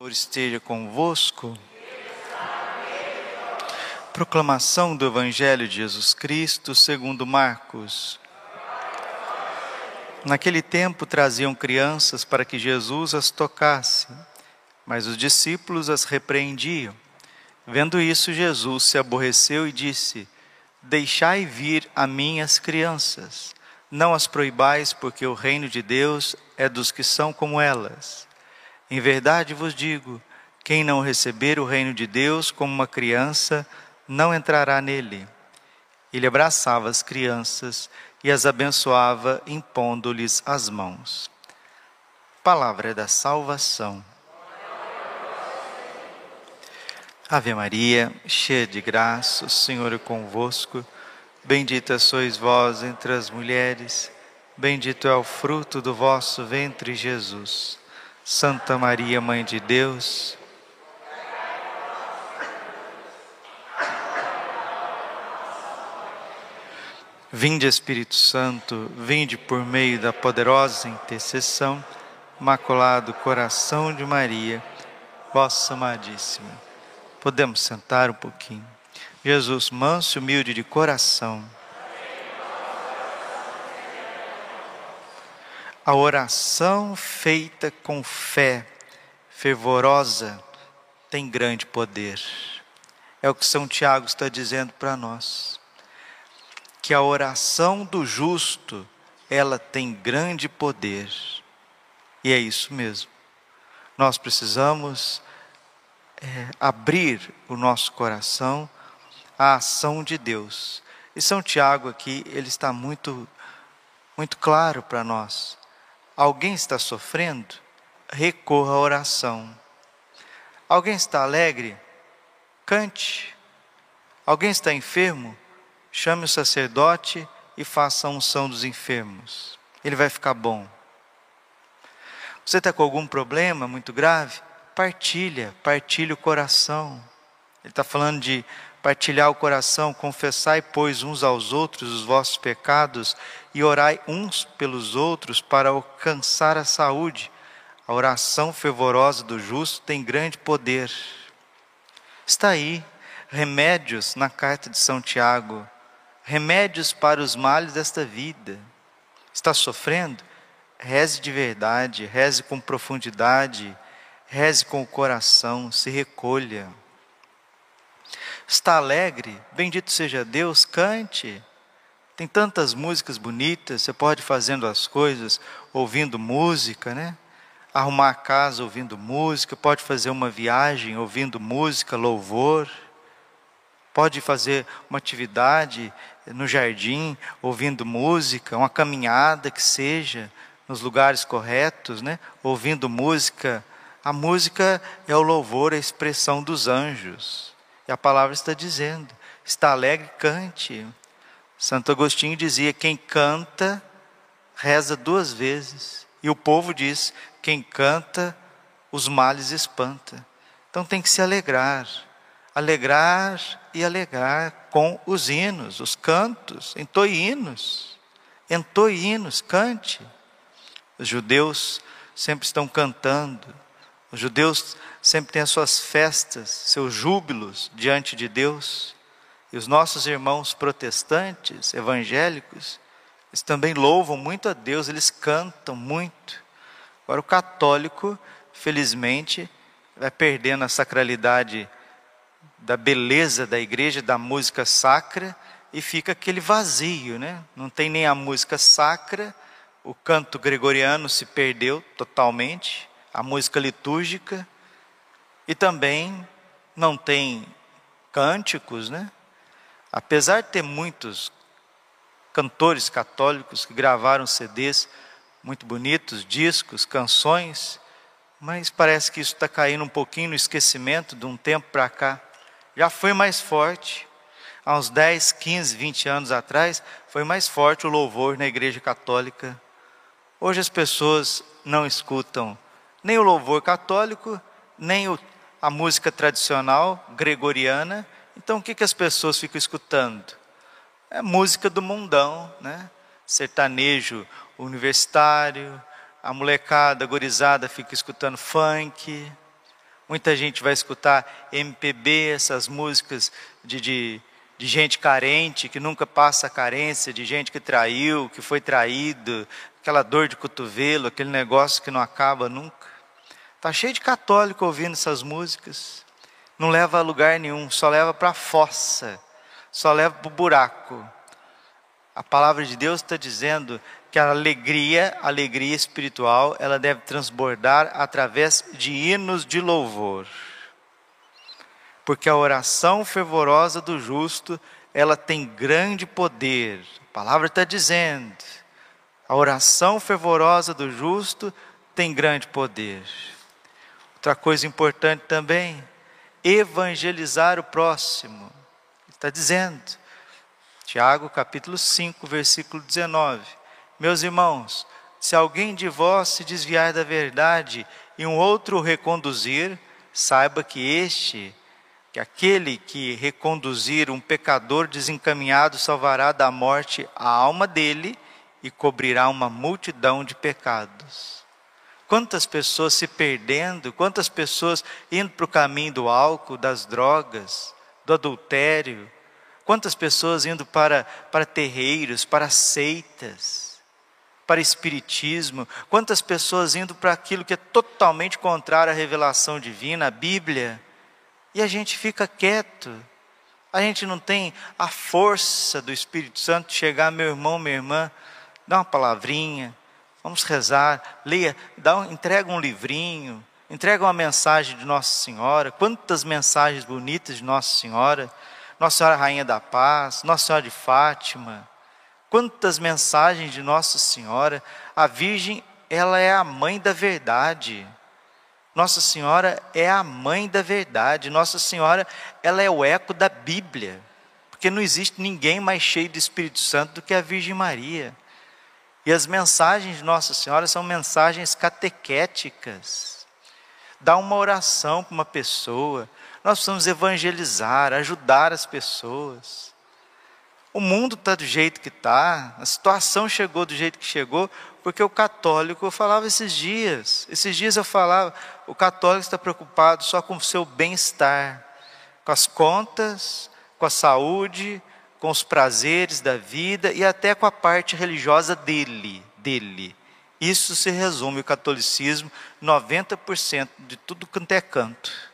Senhor esteja convosco. Proclamação do Evangelho de Jesus Cristo segundo Marcos. Naquele tempo traziam crianças para que Jesus as tocasse, mas os discípulos as repreendiam. Vendo isso, Jesus se aborreceu e disse: Deixai vir a mim as crianças, não as proibais, porque o reino de Deus é dos que são como elas. Em verdade vos digo: quem não receber o reino de Deus como uma criança, não entrará nele. Ele abraçava as crianças e as abençoava, impondo-lhes as mãos. Palavra da salvação. Ave Maria, cheia de graça, o Senhor é convosco. Bendita sois vós entre as mulheres, bendito é o fruto do vosso ventre, Jesus. Santa Maria, Mãe de Deus, Vinde Espírito Santo, vinde por meio da poderosa intercessão, Imaculado Coração de Maria, vossa amadíssima. Podemos sentar um pouquinho. Jesus, manso e humilde de coração, A oração feita com fé fervorosa tem grande poder. É o que São Tiago está dizendo para nós. Que a oração do justo, ela tem grande poder. E é isso mesmo. Nós precisamos é, abrir o nosso coração à ação de Deus. E São Tiago aqui, ele está muito, muito claro para nós Alguém está sofrendo? Recorra à oração. Alguém está alegre? Cante. Alguém está enfermo? Chame o sacerdote e faça a unção dos enfermos. Ele vai ficar bom. Você está com algum problema muito grave? Partilha, partilha o coração. Ele está falando de partilhar o coração, confessai, pois, uns aos outros os vossos pecados e orai uns pelos outros para alcançar a saúde. A oração fervorosa do justo tem grande poder. Está aí remédios na carta de São Tiago, remédios para os males desta vida. Está sofrendo? Reze de verdade, reze com profundidade, reze com o coração, se recolha. Está alegre? Bendito seja Deus, cante. Tem tantas músicas bonitas, você pode fazendo as coisas ouvindo música, né? Arrumar a casa ouvindo música, pode fazer uma viagem ouvindo música, louvor. Pode fazer uma atividade no jardim ouvindo música, uma caminhada que seja nos lugares corretos, né? Ouvindo música. A música é o louvor, a expressão dos anjos. E a palavra está dizendo: está alegre, cante. Santo Agostinho dizia: quem canta, reza duas vezes. E o povo diz: quem canta, os males espanta. Então tem que se alegrar, alegrar e alegrar com os hinos, os cantos, entoie hinos, entoie hinos, cante. Os judeus sempre estão cantando, os judeus sempre têm as suas festas, seus júbilos diante de Deus. E os nossos irmãos protestantes, evangélicos, eles também louvam muito a Deus, eles cantam muito. Agora, o católico, felizmente, vai perdendo a sacralidade da beleza da igreja, da música sacra, e fica aquele vazio, né? Não tem nem a música sacra, o canto gregoriano se perdeu totalmente, a música litúrgica, e também não tem cânticos, né? Apesar de ter muitos cantores católicos que gravaram CDs muito bonitos, discos, canções, mas parece que isso está caindo um pouquinho no esquecimento de um tempo para cá. Já foi mais forte. Há uns 10, 15, 20 anos atrás, foi mais forte o louvor na igreja católica. Hoje as pessoas não escutam nem o louvor católico, nem o a música tradicional gregoriana. Então, o que, que as pessoas ficam escutando? É música do mundão, né? sertanejo universitário, a molecada gorizada fica escutando funk, Muita gente vai escutar MPB, essas músicas de, de, de gente carente, que nunca passa carência, de gente que traiu, que foi traído, aquela dor de cotovelo, aquele negócio que não acaba nunca. Está cheio de católico ouvindo essas músicas. Não leva a lugar nenhum, só leva para a fossa, só leva para o buraco. A palavra de Deus está dizendo que a alegria, a alegria espiritual, ela deve transbordar através de hinos de louvor. Porque a oração fervorosa do justo, ela tem grande poder. A palavra está dizendo, a oração fervorosa do justo tem grande poder. Outra coisa importante também, evangelizar o próximo. Está dizendo, Tiago capítulo 5, versículo 19: Meus irmãos, se alguém de vós se desviar da verdade e um outro o reconduzir, saiba que este, que aquele que reconduzir um pecador desencaminhado salvará da morte a alma dele e cobrirá uma multidão de pecados. Quantas pessoas se perdendo, quantas pessoas indo para o caminho do álcool, das drogas, do adultério, Quantas pessoas indo para, para terreiros, para seitas, para espiritismo, quantas pessoas indo para aquilo que é totalmente contrário à revelação divina, a Bíblia, e a gente fica quieto, a gente não tem a força do Espírito Santo de chegar, meu irmão, minha irmã, dá uma palavrinha, vamos rezar, leia, dá um, entrega um livrinho, entrega uma mensagem de Nossa Senhora, quantas mensagens bonitas de Nossa Senhora, nossa Senhora Rainha da Paz, Nossa Senhora de Fátima, quantas mensagens de Nossa Senhora. A Virgem, ela é a mãe da verdade. Nossa Senhora é a mãe da verdade. Nossa Senhora, ela é o eco da Bíblia. Porque não existe ninguém mais cheio do Espírito Santo do que a Virgem Maria. E as mensagens de Nossa Senhora são mensagens catequéticas. Dá uma oração para uma pessoa, nós precisamos evangelizar, ajudar as pessoas. O mundo está do jeito que está, a situação chegou do jeito que chegou, porque o católico, eu falava esses dias, esses dias eu falava, o católico está preocupado só com o seu bem-estar, com as contas, com a saúde, com os prazeres da vida e até com a parte religiosa dele, dele. Isso se resume o catolicismo, 90% de tudo quanto é canto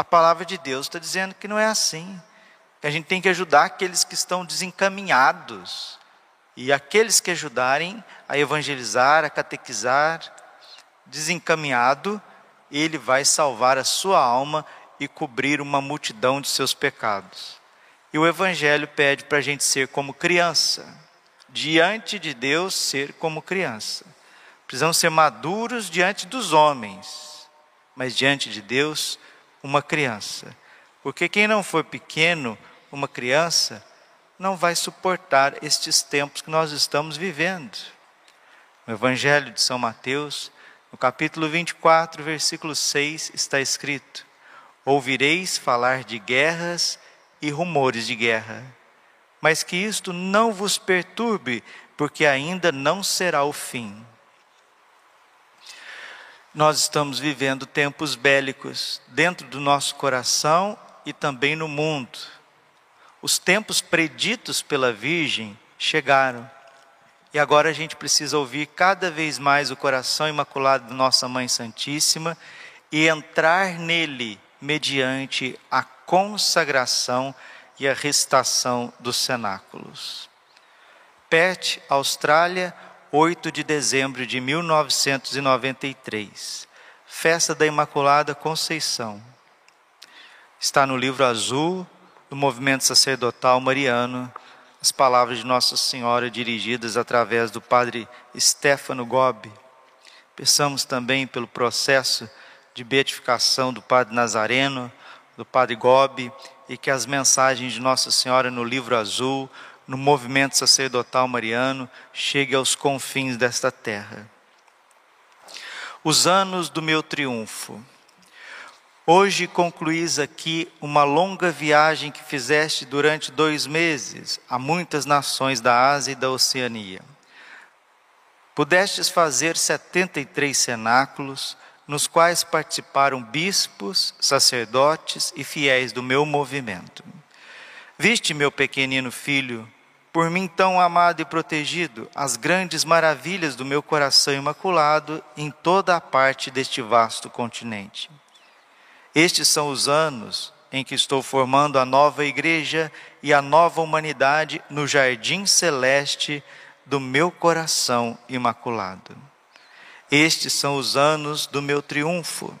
a palavra de Deus está dizendo que não é assim. Que a gente tem que ajudar aqueles que estão desencaminhados. E aqueles que ajudarem a evangelizar, a catequizar, desencaminhado, ele vai salvar a sua alma e cobrir uma multidão de seus pecados. E o Evangelho pede para a gente ser como criança, diante de Deus, ser como criança. Precisamos ser maduros diante dos homens, mas diante de Deus, uma criança. Porque quem não for pequeno, uma criança, não vai suportar estes tempos que nós estamos vivendo. No Evangelho de São Mateus, no capítulo 24, versículo 6, está escrito: Ouvireis falar de guerras e rumores de guerra, mas que isto não vos perturbe, porque ainda não será o fim nós estamos vivendo tempos bélicos dentro do nosso coração e também no mundo. Os tempos preditos pela Virgem chegaram. E agora a gente precisa ouvir cada vez mais o coração imaculado de Nossa Mãe Santíssima e entrar nele mediante a consagração e a recitação dos cenáculos. Perth, Austrália, 8 de dezembro de 1993, festa da Imaculada Conceição. Está no livro azul do movimento sacerdotal mariano, as palavras de Nossa Senhora dirigidas através do padre Stefano Gobi. Peçamos também pelo processo de beatificação do padre Nazareno, do padre Gobi, e que as mensagens de Nossa Senhora no livro azul no movimento sacerdotal mariano chegue aos confins desta terra. Os anos do meu triunfo. Hoje concluís aqui uma longa viagem que fizeste durante dois meses a muitas nações da Ásia e da Oceania. Pudestes fazer 73 cenáculos, nos quais participaram bispos, sacerdotes e fiéis do meu movimento. Viste, meu pequenino filho, por mim tão amado e protegido, as grandes maravilhas do meu coração imaculado em toda a parte deste vasto continente. Estes são os anos em que estou formando a nova igreja e a nova humanidade no jardim celeste do meu coração imaculado. Estes são os anos do meu triunfo.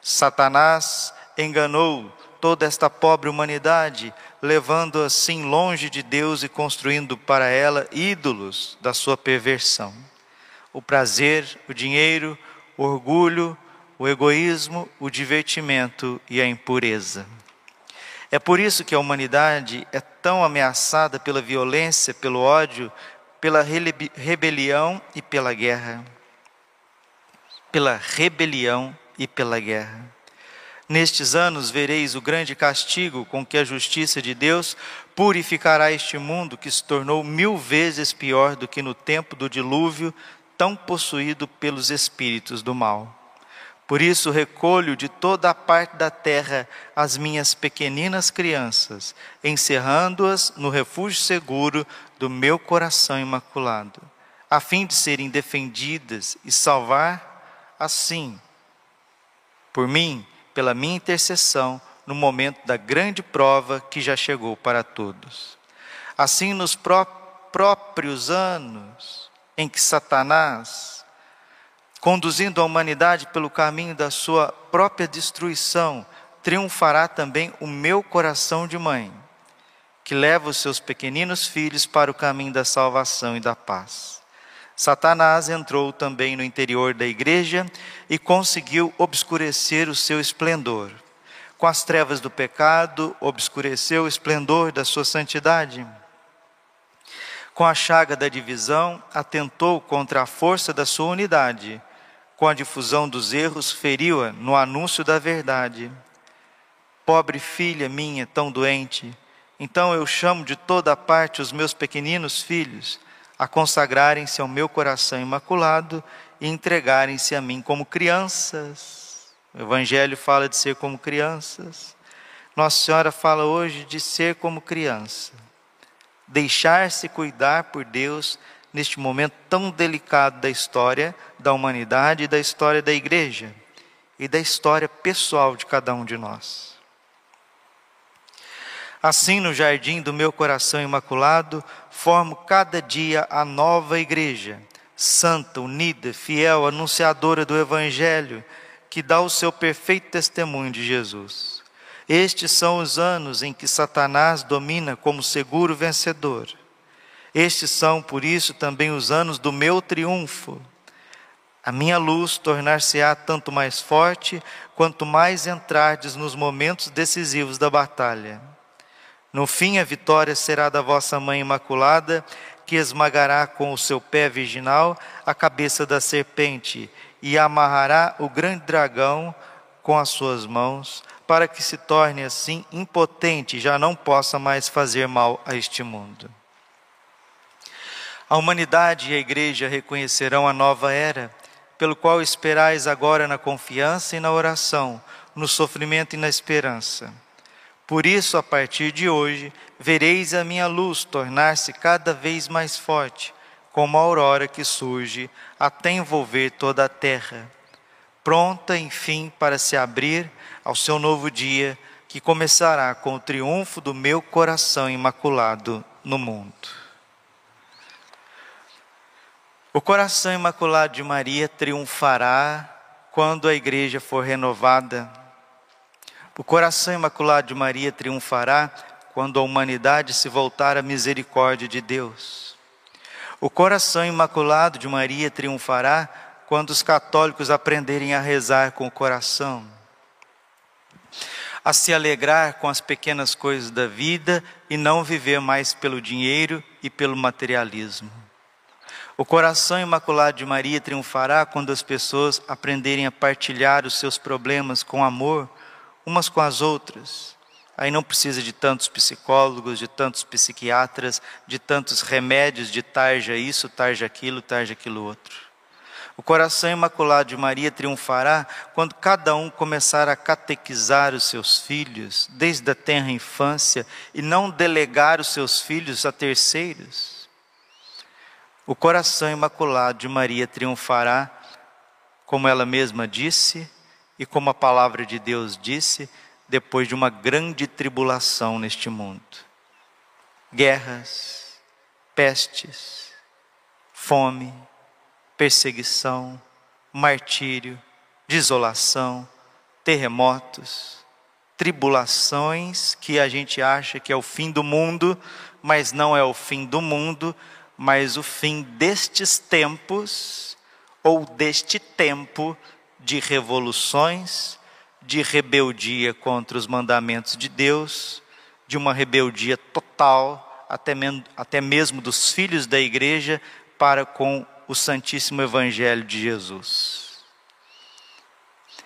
Satanás enganou toda esta pobre humanidade, levando assim longe de Deus e construindo para ela ídolos da sua perversão. O prazer, o dinheiro, o orgulho, o egoísmo, o divertimento e a impureza. É por isso que a humanidade é tão ameaçada pela violência, pelo ódio, pela rebelião e pela guerra. Pela rebelião e pela guerra. Nestes anos vereis o grande castigo com que a justiça de Deus purificará este mundo que se tornou mil vezes pior do que no tempo do dilúvio, tão possuído pelos espíritos do mal. Por isso recolho de toda a parte da terra as minhas pequeninas crianças, encerrando-as no refúgio seguro do meu coração imaculado, a fim de serem defendidas e salvar assim, por mim, pela minha intercessão, no momento da grande prova que já chegou para todos. Assim, nos pró próprios anos em que Satanás conduzindo a humanidade pelo caminho da sua própria destruição, triunfará também o meu coração de mãe, que leva os seus pequeninos filhos para o caminho da salvação e da paz. Satanás entrou também no interior da igreja e conseguiu obscurecer o seu esplendor. Com as trevas do pecado, obscureceu o esplendor da sua santidade. Com a chaga da divisão, atentou contra a força da sua unidade com a difusão dos erros, feriu-a no anúncio da verdade. Pobre filha minha, tão doente, então eu chamo de toda parte os meus pequeninos filhos a consagrarem-se ao meu coração imaculado e entregarem-se a mim como crianças. O Evangelho fala de ser como crianças. Nossa Senhora fala hoje de ser como criança. Deixar-se cuidar por Deus neste momento tão delicado da história da humanidade da história da igreja e da história pessoal de cada um de nós. Assim, no jardim do meu coração imaculado, formo cada dia a nova igreja, santa, unida, fiel, anunciadora do Evangelho, que dá o seu perfeito testemunho de Jesus. Estes são os anos em que Satanás domina como seguro vencedor estes são, por isso, também os anos do meu triunfo. A minha luz tornar-se-á tanto mais forte, quanto mais entrardes nos momentos decisivos da batalha. No fim, a vitória será da vossa Mãe Imaculada, que esmagará com o seu pé virginal a cabeça da serpente e amarrará o grande dragão com as suas mãos, para que se torne assim impotente e já não possa mais fazer mal a este mundo. A humanidade e a igreja reconhecerão a nova era, pelo qual esperais agora na confiança e na oração, no sofrimento e na esperança. Por isso, a partir de hoje, vereis a minha luz tornar-se cada vez mais forte, como a aurora que surge até envolver toda a terra, pronta, enfim, para se abrir ao seu novo dia, que começará com o triunfo do meu coração imaculado no mundo. O coração imaculado de Maria triunfará quando a igreja for renovada. O coração imaculado de Maria triunfará quando a humanidade se voltar à misericórdia de Deus. O coração imaculado de Maria triunfará quando os católicos aprenderem a rezar com o coração, a se alegrar com as pequenas coisas da vida e não viver mais pelo dinheiro e pelo materialismo. O coração imaculado de Maria triunfará quando as pessoas aprenderem a partilhar os seus problemas com amor, umas com as outras. Aí não precisa de tantos psicólogos, de tantos psiquiatras, de tantos remédios de tarja isso, tarja aquilo, tarja aquilo outro. O coração imaculado de Maria triunfará quando cada um começar a catequizar os seus filhos desde a tenra infância e não delegar os seus filhos a terceiros. O coração imaculado de Maria triunfará, como ela mesma disse e como a palavra de Deus disse, depois de uma grande tribulação neste mundo. Guerras, pestes, fome, perseguição, martírio, desolação, terremotos, tribulações que a gente acha que é o fim do mundo, mas não é o fim do mundo, mas o fim destes tempos ou deste tempo de revoluções, de rebeldia contra os mandamentos de Deus, de uma rebeldia total, até, até mesmo dos filhos da igreja, para com o Santíssimo Evangelho de Jesus.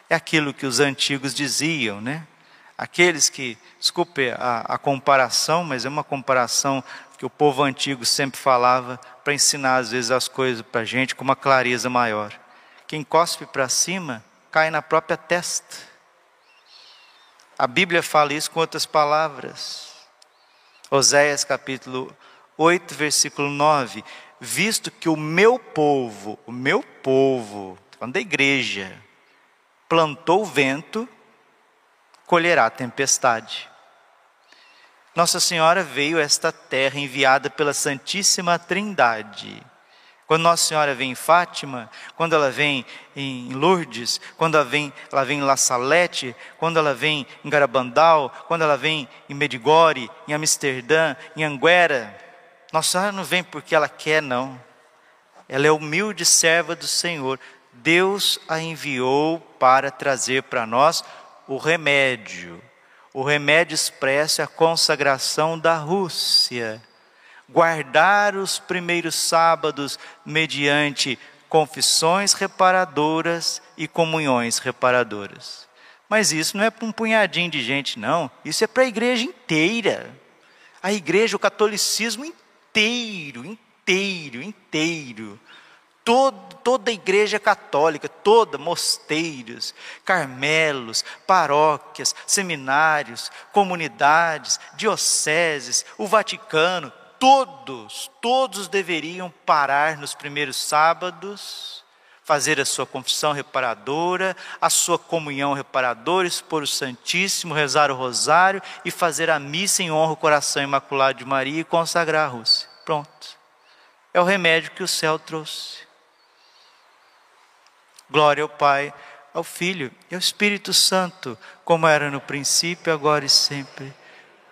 É aquilo que os antigos diziam, né? Aqueles que, desculpe a, a comparação, mas é uma comparação que o povo antigo sempre falava para ensinar às vezes as coisas para a gente com uma clareza maior. Quem cospe para cima cai na própria testa. A Bíblia fala isso com outras palavras. Oséias capítulo 8, versículo 9: Visto que o meu povo, o meu povo, falando da igreja, plantou vento, colherá tempestade. Nossa Senhora veio a esta terra enviada pela Santíssima Trindade quando Nossa Senhora vem em Fátima, quando ela vem em Lourdes, quando ela vem, ela vem em La Salette, quando ela vem em Garabandal, quando ela vem em Medigore, em Amsterdã, em Anguera, Nossa Senhora não vem porque ela quer, não. Ela é humilde serva do Senhor. Deus a enviou para trazer para nós o remédio. O remédio expresso é a consagração da Rússia guardar os primeiros sábados mediante confissões reparadoras e comunhões reparadoras. Mas isso não é para um punhadinho de gente, não. Isso é para a igreja inteira. A igreja, o catolicismo inteiro, inteiro, inteiro. Todo, toda a igreja católica, toda, mosteiros, carmelos, paróquias, seminários, comunidades, dioceses, o Vaticano, todos, todos deveriam parar nos primeiros sábados, fazer a sua confissão reparadora, a sua comunhão reparadora, expor o Santíssimo, rezar o rosário e fazer a missa em honra ao coração imaculado de Maria e consagrar a Rússia. Pronto. É o remédio que o céu trouxe. Glória ao Pai, ao Filho e ao Espírito Santo, como era no princípio, agora e sempre